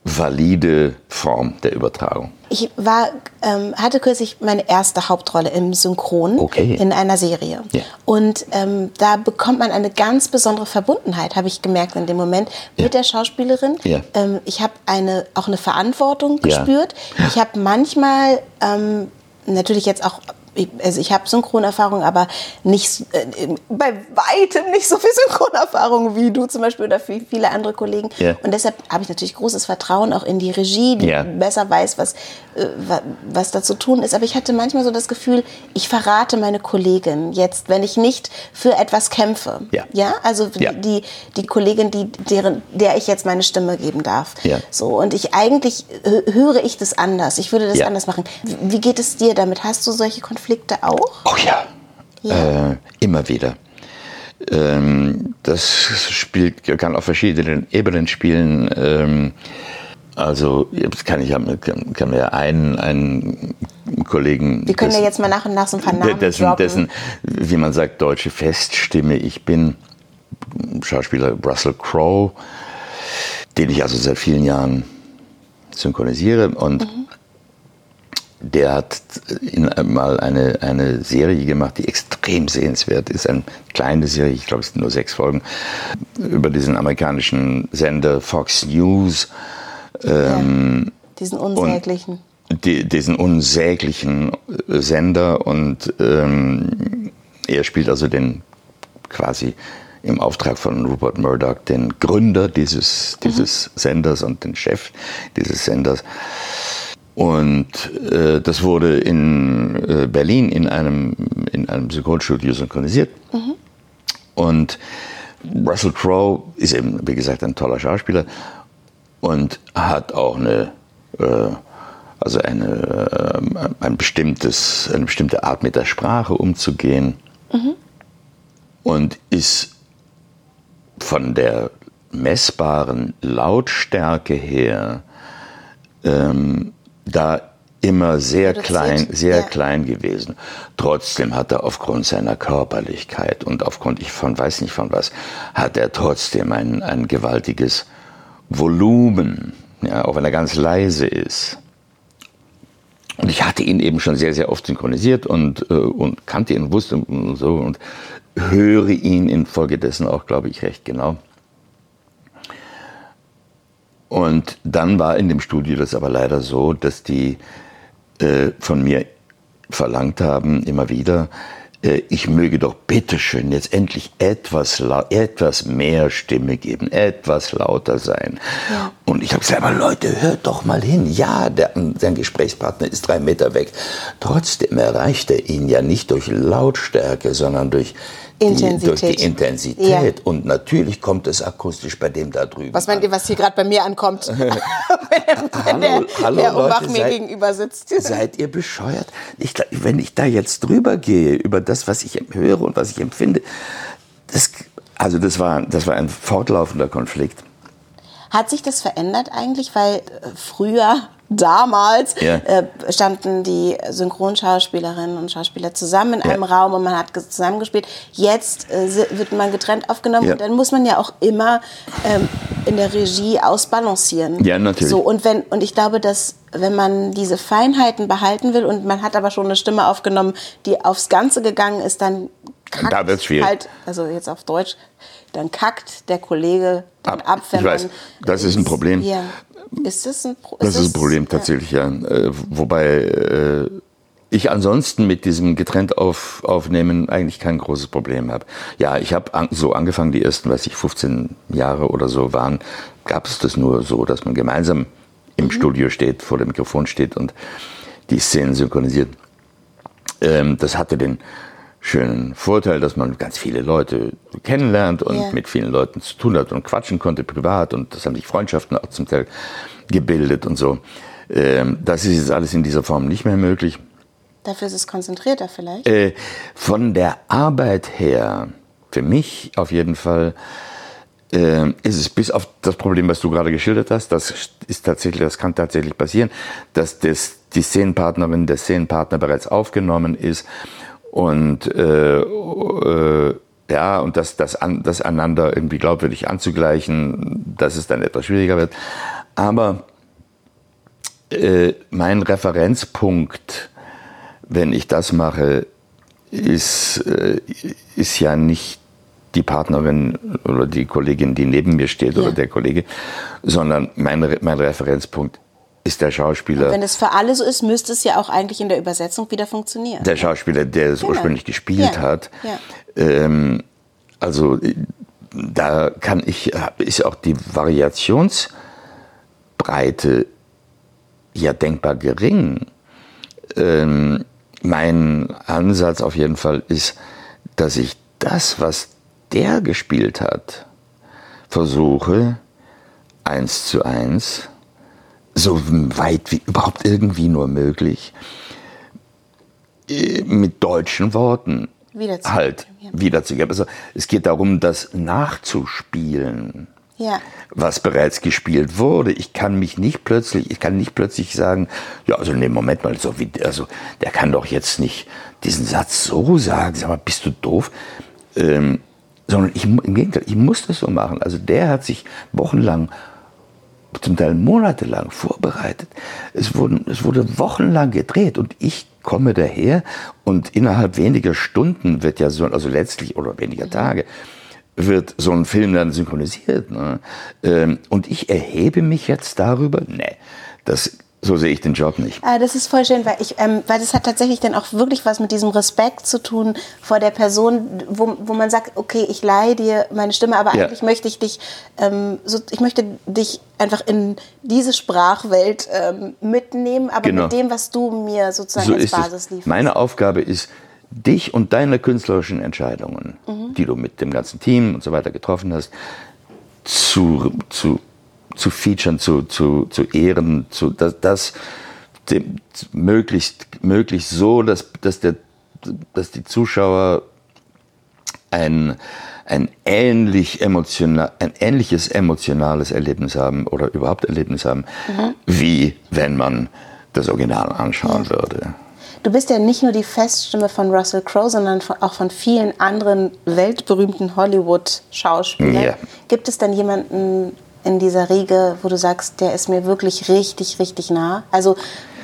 valide Form der Übertragung. Ich war, ähm, hatte kürzlich meine erste Hauptrolle im Synchron Okay. in einer Serie. Ja. Und ähm, da bekommt man eine ganz besondere Verbundenheit, habe ich gemerkt in dem Moment, mit der Schauspielerin. Ja. Ähm, ich habe eine, auch eine Verantwortung Ja. gespürt. Ich habe manchmal ähm, natürlich jetzt auch also ich habe Synchronerfahrung, aber nicht äh, bei weitem nicht so viel Synchronerfahrung wie du zum Beispiel oder viele andere Kollegen. Ja. Und deshalb habe ich natürlich großes Vertrauen auch in die Regie, die Ja. besser weiß, was, äh, wa- was da zu tun ist. Aber ich hatte manchmal so das Gefühl, ich verrate meine Kollegin jetzt, wenn ich nicht für etwas kämpfe. Ja. Ja, also die, die Kollegin, die, deren, der ich jetzt meine Stimme geben darf. So, und ich eigentlich höre ich das anders. Ich würde das anders machen. Wie- Wie geht es dir damit? Hast du solche Konflikte auch? Oh ja. Ja. Äh, immer wieder. Ähm, das spielt, kann auf verschiedenen Ebenen spielen. Ähm, also jetzt kann ich kann, kann mir einen, einen Kollegen. Wir können ja dessen- jetzt mal nach und nach so ein paar Namen dessen, droppen. dessen, wie man sagt, deutsche Feststimme ich bin, Schauspieler Russell Crowe, den ich also seit vielen Jahren synchronisiere und der hat in, mal eine, eine Serie gemacht, die extrem sehenswert ist. Eine kleine Serie, ich glaube, es sind nur sechs Folgen, über diesen amerikanischen Sender Fox News. Ähm, Diesen unsäglichen. die, diesen unsäglichen äh, Sender und ähm, er spielt also den quasi im Auftrag von Rupert Murdoch den Gründer dieses, dieses Senders und den Chef dieses Senders. Und äh, das wurde in äh, Berlin in einem, in einem Synchronstudio synchronisiert. Und Russell Crowe ist eben, wie gesagt, ein toller Schauspieler und hat auch eine, äh, also eine, äh, ein bestimmtes, eine bestimmte Art mit der Sprache umzugehen. Und ist von der messbaren Lautstärke her ähm, da immer sehr Reduziert, klein, sehr ja. klein gewesen. Trotzdem hat er aufgrund seiner Körperlichkeit und aufgrund ich von weiß nicht von was, hat er trotzdem ein, ein gewaltiges Volumen, ja, auch wenn er ganz leise ist. Und ich hatte ihn eben schon sehr, sehr oft synchronisiert und, äh, und kannte ihn, wusste und so und höre ihn infolgedessen auch, glaube ich, recht genau. Und dann war in dem Studio das aber leider so, dass die äh, von mir verlangt haben, immer wieder, äh, ich möge doch bitteschön jetzt endlich etwas, etwas mehr Stimme geben, etwas lauter sein. Ja. Und ich habe gesagt, aber Leute, hört doch mal hin. Ja, der, sein Gesprächspartner ist drei Meter weg. Trotzdem erreicht er ihn ja nicht durch Lautstärke, sondern durch Intensität. Die, durch die Intensität. Ja. Und natürlich kommt es akustisch bei dem da drüben. Was meint ihr, was hier gerade bei mir ankommt? wenn, wenn hallo, der, hallo der Leute, mir seid, gegenüber sitzt. Seid ihr bescheuert? Ich, wenn ich da jetzt drüber gehe, über das, was ich höre und was ich empfinde, das, also das war, das war ein fortlaufender Konflikt. Hat sich das verändert eigentlich? Weil äh, früher damals ja. äh, standen die Synchronschauspielerinnen und Schauspieler zusammen in einem Raum und man hat zusammengespielt. Jetzt äh, wird man getrennt aufgenommen ja. und dann muss man ja auch immer ähm, in der Regie ausbalancieren. Ja, natürlich. So, und, wenn, und ich glaube, dass wenn man diese Feinheiten behalten will und man hat aber schon eine Stimme aufgenommen, die aufs Ganze gegangen ist, dann kackt da wird's schwierig. halt, also jetzt auf Deutsch, dann kackt der Kollege dann ab, ab wenn ich weiß, das ist ein Problem. Ja. Ist das ein, Pro ist das ist ein Problem tatsächlich, ja. ja. Äh, wobei äh, ich ansonsten mit diesem getrennt auf, aufnehmen eigentlich kein großes Problem habe. Ja, ich habe an, so angefangen, die ersten, weiß ich, 15 Jahre oder so waren, gab es das nur so, dass man gemeinsam im mhm. Studio steht, vor dem Mikrofon steht und die Szenen synchronisiert. Ähm, das hatte den schönen Vorteil, dass man ganz viele Leute kennenlernt und yeah. mit vielen Leuten zu tun hat und quatschen konnte privat und das haben sich Freundschaften auch zum Teil gebildet und so. Ähm, das ist jetzt alles in dieser Form nicht mehr möglich. Dafür ist es konzentrierter vielleicht? Äh, von der Arbeit her, für mich auf jeden Fall, äh, ist es bis auf das Problem, was du gerade geschildert hast, das ist tatsächlich, das kann tatsächlich passieren, dass das, die Szenenpartnerin, der Szenenpartner bereits aufgenommen ist und äh, äh, ja, und das, das, an, das einander irgendwie glaubwürdig anzugleichen, dass es dann etwas schwieriger wird. Aber äh, mein Referenzpunkt, wenn ich das mache, ist, äh, ist ja nicht die Partnerin oder die Kollegin, die neben mir steht ja. oder der Kollege, sondern mein, mein Referenzpunkt ist der Schauspieler. Und wenn es für alle so ist, müsste es ja auch eigentlich in der Übersetzung wieder funktionieren. Der Schauspieler, der es genau. ursprünglich gespielt ja. hat. Ja. Ähm, also da kann ich, ist auch die Variationsbreite ja denkbar gering. Ähm, mein Ansatz auf jeden Fall ist, dass ich das, was der gespielt hat, versuche, eins zu eins so weit wie überhaupt irgendwie nur möglich, äh, mit deutschen Worten wiederzugeben. halt wiederzugeben. Also es geht darum, das nachzuspielen. Ja. was bereits gespielt wurde. Ich kann mich nicht plötzlich, ich kann nicht plötzlich sagen, ja, also nee, Moment mal, so wie, also der kann doch jetzt nicht diesen Satz so sagen, sag mal, bist du doof? Ähm, sondern ich, im Gegenteil, ich muss das so machen. Also der hat sich wochenlang zum Teil monatelang vorbereitet. Es, wurden, es wurde wochenlang gedreht und ich komme daher und innerhalb weniger Stunden wird ja so, also letztlich oder weniger Tage, wird so ein Film dann synchronisiert. Ne? Ähm, und ich erhebe mich jetzt darüber, nee, das so sehe ich den Job nicht. Ah, das ist voll schön, weil, ich, ähm, weil das hat tatsächlich dann auch wirklich was mit diesem Respekt zu tun vor der Person, wo, wo man sagt, okay, ich leihe dir meine Stimme, aber ja. eigentlich möchte ich dich, ähm, so, ich möchte dich einfach in diese Sprachwelt ähm, mitnehmen, aber genau. mit dem, was du mir sozusagen so als Basis lieferst. Meine Aufgabe ist, dich und deine künstlerischen Entscheidungen, mhm. die du mit dem ganzen Team und so weiter getroffen hast, zu, zu zu featuren, zu, zu, zu ehren, zu, das, das dem, möglichst, möglichst so, dass, dass, der, dass die Zuschauer ein, ein, ähnlich emotional, ein ähnliches emotionales Erlebnis haben oder überhaupt Erlebnis haben, mhm. wie wenn man das Original anschauen würde. Du bist ja nicht nur die Feststimme von Russell Crowe, sondern auch von vielen anderen weltberühmten Hollywood-Schauspielern. Ja. Gibt es denn jemanden in dieser Riege, wo du sagst, der ist mir wirklich richtig, richtig nah? Also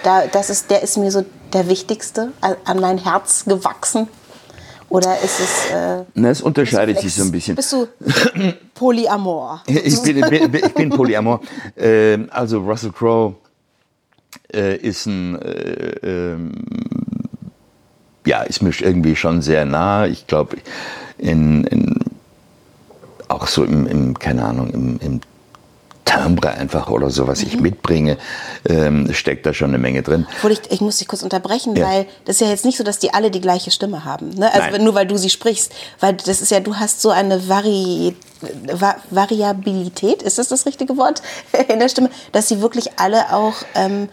da, das ist, der ist mir so der wichtigste, an mein Herz gewachsen? Oder ist es. Äh, Na, es unterscheidet sich so ein bisschen. Bist du Polyamor? ich, bin, ich bin Polyamor. Äh, also Russell Crowe äh, ist ein. Äh, ähm, ja, ist mir irgendwie schon sehr nah. Ich glaube, in, in, auch so im, im, keine Ahnung, im, im Timbre einfach oder so, was ich mhm. mitbringe, ähm, steckt da schon eine Menge drin. Obwohl ich, ich muss dich kurz unterbrechen, ja. weil das ist ja jetzt nicht so, dass die alle die gleiche Stimme haben. Ne? Also Nein. nur weil du sie sprichst. Weil das ist ja, du hast so eine Vari, Va Variabilität, ist das das richtige Wort in der Stimme, dass sie wirklich alle auch ähm,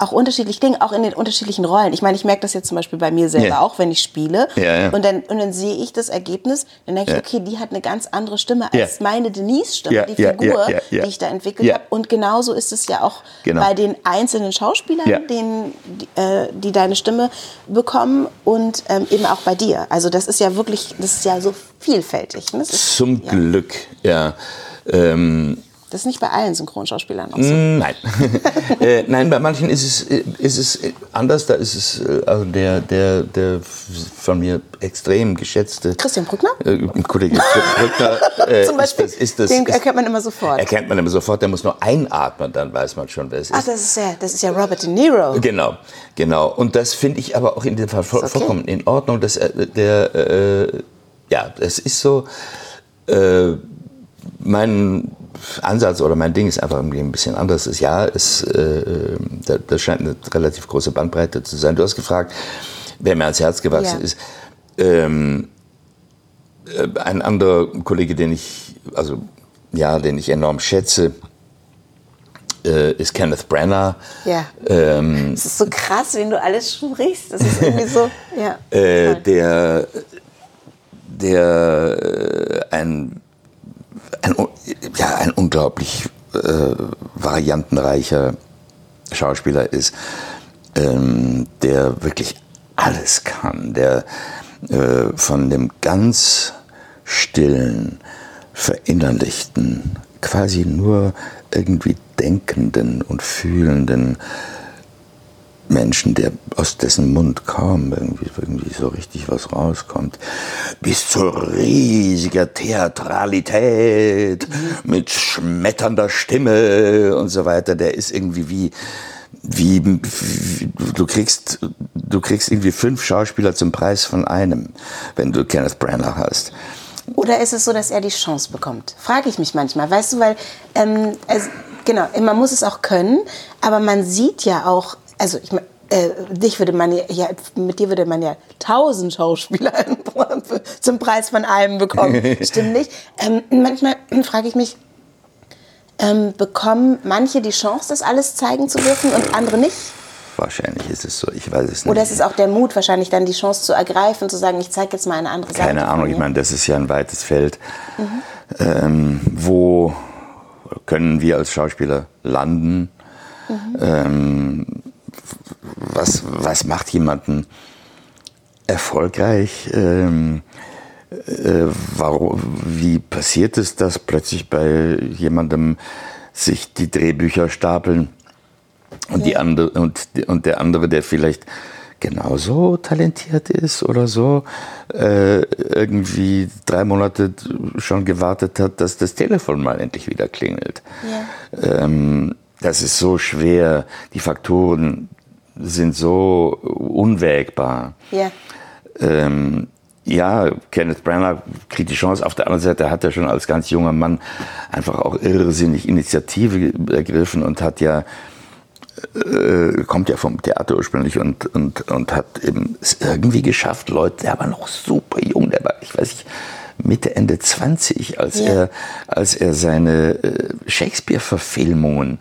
auch unterschiedlich klingen, auch in den unterschiedlichen Rollen. Ich meine, ich merke das jetzt zum Beispiel bei mir selber yeah. auch, wenn ich spiele. Ja, ja. Und, dann, und dann sehe ich das Ergebnis, dann denke ich, okay, die hat eine ganz andere Stimme als meine Denise-Stimme, die Figur, die ich da entwickelt habe. Und genauso ist es ja auch genau. bei den einzelnen Schauspielern, denen, die, äh, die, deine Stimme bekommen und ähm, eben auch bei dir. Also das ist ja wirklich, das ist ja so vielfältig. Ne? Ist, Zum Glück, ja. Ähm, das ist nicht bei allen Synchronschauspielern auch so. Mm, nein. äh, nein, bei manchen ist es, ist es anders. Da ist es äh, also der, der, der von mir extrem geschätzte Christian Brückner? Äh, Kollege Brückner. Äh, Zum Beispiel, ist das, ist das, den erkennt man immer sofort. Erkennt man immer sofort. Der muss nur einatmen, dann weiß man schon, wer es ist. Ach, das ist ja, das ist ja Robert De Niro. Genau, genau. Und das finde ich aber auch in dem Fall okay. vollkommen in Ordnung. Dass, äh, der, äh, ja, es ist so. Äh, mein Ansatz oder mein Ding ist einfach irgendwie ein bisschen anders. Ist, ja, es, äh, das scheint eine relativ große Bandbreite zu sein. Du hast gefragt, wer mir ans Herz gewachsen ja. ist. Ähm, äh, ein anderer Kollege, den ich, also ja, den ich enorm schätze, äh, ist Kenneth Brenner. Ja. Ähm, das ist so krass, wenn du alles sprichst. Das ist irgendwie so. Ja. Äh, der, der äh, ein ein, ja, ein unglaublich äh, variantenreicher Schauspieler ist, ähm, der wirklich alles kann, der äh, von dem ganz stillen, verinnerlichten, quasi nur irgendwie denkenden und fühlenden Menschen, der aus dessen Mund kaum irgendwie, irgendwie so richtig was rauskommt, bis zur riesiger Theatralität mit schmetternder Stimme und so weiter. Der ist irgendwie wie, wie, wie, du kriegst, du kriegst irgendwie fünf Schauspieler zum Preis von einem, wenn du Kenneth Branagh hast. Oder ist es so, dass er die Chance bekommt? Frage ich mich manchmal. Weißt du, weil, ähm, also, genau, man muss es auch können, aber man sieht ja auch also ich meine, äh, dich würde man ja, mit dir würde man ja tausend Schauspieler zum Preis von einem bekommen. Stimmt nicht? Ähm, manchmal frage ich mich, ähm, bekommen manche die Chance, das alles zeigen zu dürfen und andere nicht? Wahrscheinlich ist es so, ich weiß es nicht. Oder ist es auch der Mut, wahrscheinlich dann die Chance zu ergreifen, zu sagen, ich zeige jetzt mal eine andere Seite? Keine Ahnung, ich meine, das ist ja ein weites Feld. Mhm. Ähm, wo können wir als Schauspieler landen? Mhm. Was, was macht jemanden erfolgreich? Ähm, äh, warum, wie passiert es, dass plötzlich bei jemandem sich die Drehbücher stapeln und, die andere, und, und der andere, der vielleicht genauso talentiert ist oder so, äh, irgendwie drei Monate schon gewartet hat, dass das Telefon mal endlich wieder klingelt. Ja. Ähm, das ist so schwer. Die Faktoren sind so unwägbar. Ja. Ähm, ja, Kenneth Branagh kriegt die Chance. Auf der anderen Seite hat er schon als ganz junger Mann einfach auch irrsinnig Initiative ergriffen und hat ja äh, kommt ja vom Theater ursprünglich und, und, und hat eben es irgendwie geschafft, Leute, der war noch super jung, der war, ich weiß nicht, Mitte, Ende 20, als, ja. er, als er seine äh, Shakespeare-Verfilmungen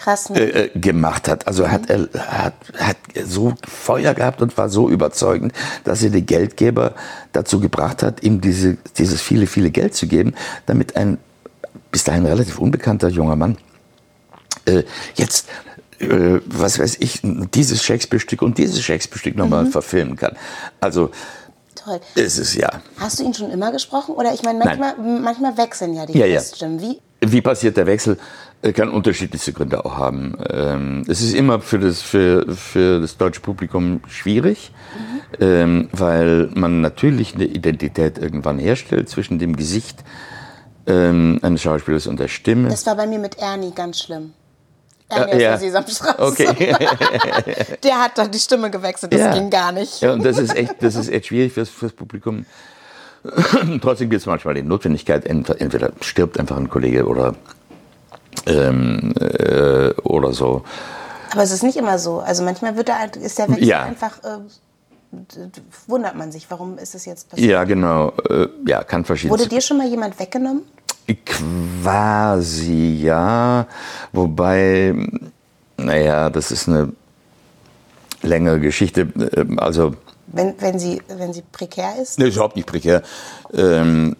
Krass, ne? äh, gemacht hat. Also mhm. hat er hat, hat so Feuer gehabt und war so überzeugend, dass er die Geldgeber dazu gebracht hat, ihm diese, dieses viele, viele Geld zu geben, damit ein bis dahin relativ unbekannter junger Mann äh, jetzt äh, was weiß ich, dieses Shakespeare-Stück und dieses Shakespeare-Stück nochmal mhm. verfilmen kann. Also Toll. ist es ja. Hast du ihn schon immer gesprochen? Oder ich meine, manchmal, manchmal wechseln ja die ja, Stimmen. Wie, wie passiert der Wechsel? Kann unterschiedlichste Gründe auch haben. Ähm, es ist immer für das, für, für das deutsche Publikum schwierig, mhm. ähm, weil man natürlich eine Identität irgendwann herstellt zwischen dem Gesicht ähm, eines Schauspielers und der Stimme. Das war bei mir mit Ernie ganz schlimm. Ernie ja, aus der Sesamstraße. Okay. der hat dann die Stimme gewechselt, das ja. ging gar nicht. Ja, und das ist echt, das ist echt schwierig fürs, fürs Publikum. Trotzdem gibt es manchmal die Notwendigkeit, entweder stirbt einfach ein Kollege oder ähm, äh, oder so. Aber es ist nicht immer so. Also manchmal wird da halt, ist der Wechsel ja. einfach, äh, wundert man sich, warum ist es jetzt passiert? Ja, genau. Äh, ja, kann verschieden Wurde dir schon mal jemand weggenommen? Quasi, ja. Wobei, naja, das ist eine längere Geschichte. Äh, also. Wenn, wenn, sie, wenn sie prekär ist? Nee, ist überhaupt nicht prekär. Ähm,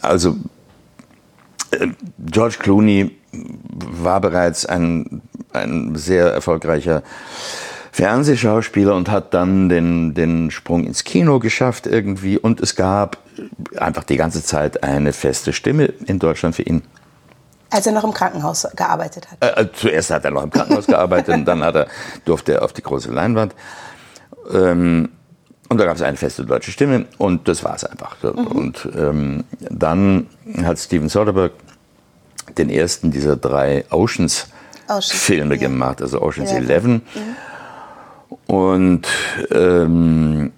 also George Clooney war bereits ein, ein sehr erfolgreicher Fernsehschauspieler und hat dann den, den Sprung ins Kino geschafft irgendwie. Und es gab einfach die ganze Zeit eine feste Stimme in Deutschland für ihn. Als er noch im Krankenhaus gearbeitet hat. Äh, äh zuerst hat er noch im Krankenhaus gearbeitet und dann hat er, durfte er auf die große Leinwand. Ähm, und da gab es eine feste deutsche Stimme und das war es einfach. Mhm. Und ähm, dann hat Steven Soderbergh den ersten dieser drei Oceans-Filme ja. gemacht, also Oceans ja. 11. Mhm. Und ähm,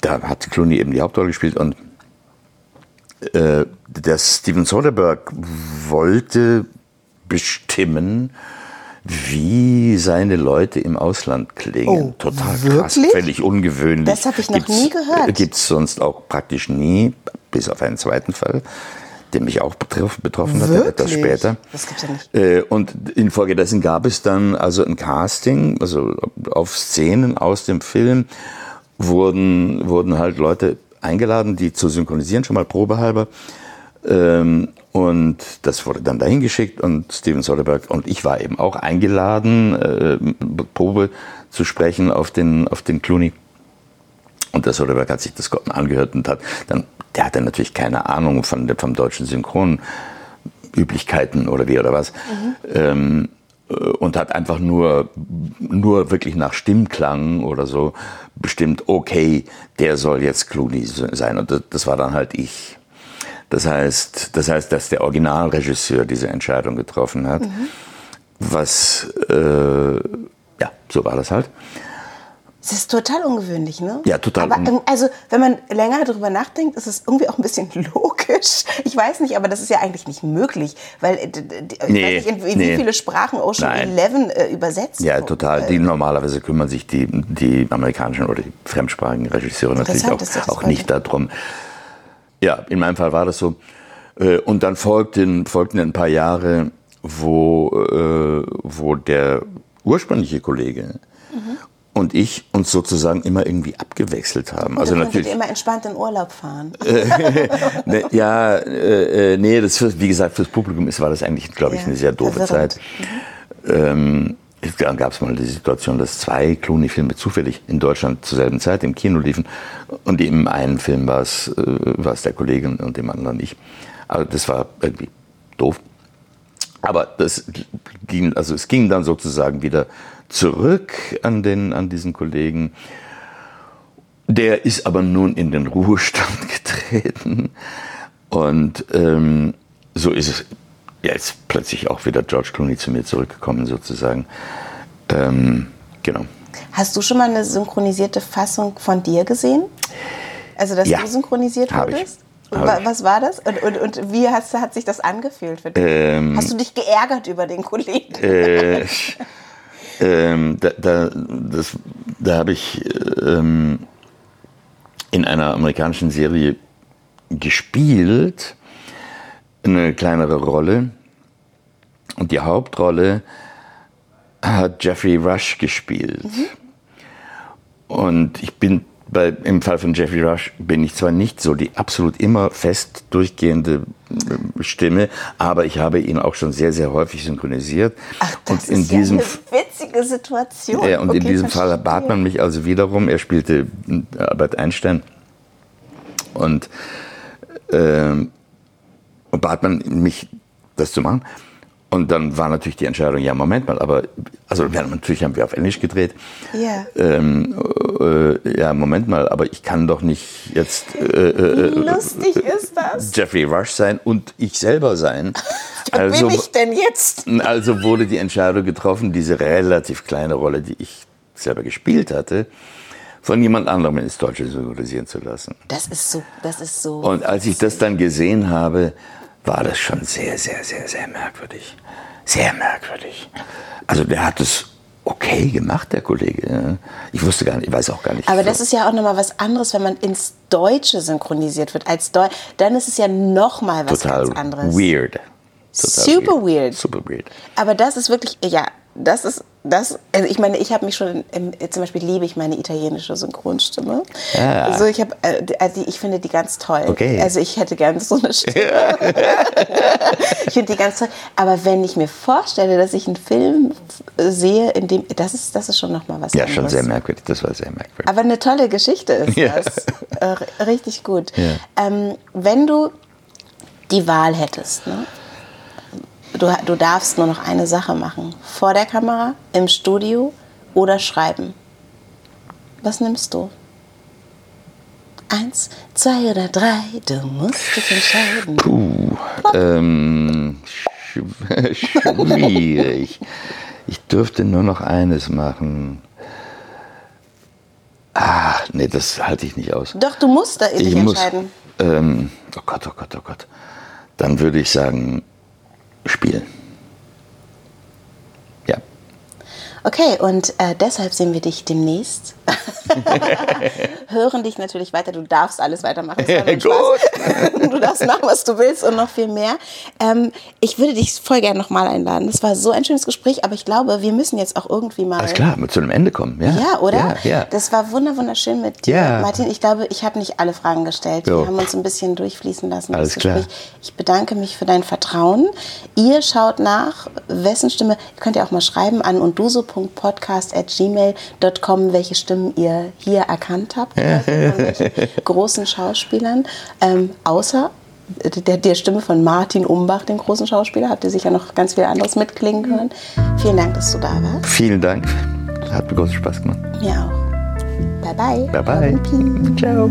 da hat Clooney eben die Hauptrolle gespielt und äh, der Steven Soderbergh wollte bestimmen, wie seine Leute im Ausland klingen. Oh, Total wirklich? krass, völlig ungewöhnlich. Das habe ich noch gibt's, nie gehört. Gibt es sonst auch praktisch nie, bis auf einen zweiten Fall, der mich auch betroffen, betroffen hat, etwas später. Das gibt's ja nicht. Äh, und infolgedessen gab es dann also ein Casting, also auf Szenen aus dem Film wurden, wurden halt Leute eingeladen, die zu synchronisieren, schon mal probehalber. Ähm, und das wurde dann dahin geschickt und Steven Soderbergh und ich war eben auch eingeladen, äh, Probe zu sprechen auf den, auf den Clooney. Und der Soderbergh hat sich das angehört und hat dann, der hatte natürlich keine Ahnung von, vom deutschen Synchronüblichkeiten oder wie oder was. Mhm. Ähm, äh, und hat einfach nur, nur wirklich nach Stimmklang oder so bestimmt, okay, der soll jetzt Clooney sein. Und das, das war dann halt ich. Das heißt, das heißt, dass der Originalregisseur diese Entscheidung getroffen hat. Mhm. Was, äh, ja, so war das halt. Das ist total ungewöhnlich, ne? Ja, total. Aber ähm, also, wenn man länger darüber nachdenkt, ist es irgendwie auch ein bisschen logisch. Ich weiß nicht, aber das ist ja eigentlich nicht möglich, weil äh, ich nee, weiß nicht, in, nee. wie viele Sprachen Ocean Nein. 11 äh, übersetzt. Ja, total. Die, normalerweise kümmern sich die, die amerikanischen oder die fremdsprachigen Regisseure natürlich auch, auch nicht darum. Ja, in meinem Fall war das so. Äh, und dann folgten, folgten ein paar Jahre, wo, äh, wo der ursprüngliche Kollege mhm. Und ich uns sozusagen immer irgendwie abgewechselt haben. Also natürlich immer entspannt in Urlaub fahren. ne, ja, äh, nee, das wie gesagt fürs Publikum ist war das eigentlich, glaube ich, ja, eine sehr doofe. Zeit. Mhm. Ähm, dann gab es mal die Situation, dass zwei Clooney-Filme zufällig in Deutschland zur selben Zeit im Kino liefen. Und im einen Film war es, äh, war es der Kollege und im anderen ich. Also das war irgendwie doof. Aber das ging, also es ging dann sozusagen wieder zurück an, den, an diesen Kollegen. Der ist aber nun in den Ruhestand getreten. Und ähm, so ist es ist plötzlich auch wieder George Clooney zu mir zurückgekommen, sozusagen. Ähm, genau. Hast du schon mal eine synchronisierte Fassung von dir gesehen? Also, dass ja, du synchronisiert wurdest? Was war das? Und, und, und wie hast, hat sich das angefühlt für dich? Ähm, hast du dich geärgert über den Kollegen? Äh, ähm, da da, da habe ich ähm, in einer amerikanischen Serie gespielt eine kleinere Rolle. Und die Hauptrolle hat Jeffrey Rush gespielt. Mhm. Und ich bin bei, im Fall von Jeffrey Rush bin ich zwar nicht so die absolut immer fest durchgehende äh, Stimme, aber ich habe ihn auch schon sehr, sehr häufig synchronisiert. Ach, das und in ist diesem, ja eine witzige Situation. Ja, und okay, in diesem verstehe. Fall bat man mich also wiederum, er spielte Albert Einstein und und bat man mich, das zu machen. Und dann war natürlich die Entscheidung, ja, Moment mal, aber, also natürlich haben wir auf Englisch gedreht. Ja. Ähm, äh, ja, Moment mal, aber ich kann doch nicht jetzt äh, äh, Lustig ist das. Jeffrey Rush sein und ich selber sein. Wer bin ich denn jetzt? Also wurde die Entscheidung getroffen, diese relativ kleine Rolle, die ich selber gespielt hatte, von jemand anderem ins Deutsche synchronisieren zu lassen. Das ist so, das ist so. Und als ich das dann gesehen habe, war das schon sehr, sehr, sehr, sehr merkwürdig. Sehr merkwürdig. Also der hat es okay gemacht, der Kollege. Ich wusste gar nicht, ich weiß auch gar nicht. Aber das ist ja auch nochmal was anderes, wenn man ins Deutsche synchronisiert wird. Als Deu dann ist es ja nochmal was Total ganz anderes. weird. Total Super weird. Super weird. Aber das ist wirklich, ja, das ist, das, also ich meine, ich habe mich schon, im, zum Beispiel liebe ich meine italienische Synchronstimme. Ja. Also ich habe, äh, also ich finde die ganz toll. Okay. Also ich hätte gerne so eine Stimme. ich finde die ganz toll. Aber wenn ich mir vorstelle, dass ich einen Film sehe, in dem, das ist, das ist schon nochmal was Ja, anderes. schon sehr merkwürdig. Das war sehr merkwürdig. Aber eine tolle Geschichte ist Ja. das. Äh, richtig gut. Ja. Ähm, wenn du die Wahl hättest, ne? Du, du darfst nur noch eine Sache machen. Vor der Kamera, im Studio oder schreiben. Was nimmst du? Eins, zwei oder drei, du musst dich entscheiden. Puh, ähm, schw- schwierig. Ich dürfte nur noch eines machen. Ah, nee, das halte ich nicht aus. Doch, du musst da Ich muss. entscheiden. Ähm, oh Gott, oh Gott, oh Gott. Dann würde ich sagen, spielen. Ja. Okay, und äh, deshalb sehen wir dich demnächst. Hören dich natürlich weiter. Du darfst alles weitermachen. Es war Spaß. Du darfst machen, was du willst und noch viel mehr. Ähm, ich würde dich voll gerne nochmal einladen. Das war so ein schönes Gespräch, aber ich glaube, wir müssen jetzt auch irgendwie mal. Alles klar, mit zu einem Ende kommen. Ja, Ja, oder? Ja, ja. Das war wunder wunderschön mit dir, Ja. Martin. Ich glaube, ich habe nicht alle Fragen gestellt. Jo. Wir haben uns ein bisschen durchfließen lassen. Alles klar. Ich bedanke mich für dein Vertrauen. Ihr schaut nach, wessen Stimme, ihr könnt ja auch mal schreiben an unduso.podcast.gmail.com, welche Stimmen ihr hier erkannt habt. von welchen großen Schauspielern. Ähm, außer der, der Stimme von Martin Umbach, dem großen Schauspieler, habt ihr sicher noch ganz viel anderes mitklingen können. Vielen Dank, dass du da warst. Vielen Dank. Hat mir großen Spaß gemacht. Mir auch. Bye bye. Bye bye. Ciao.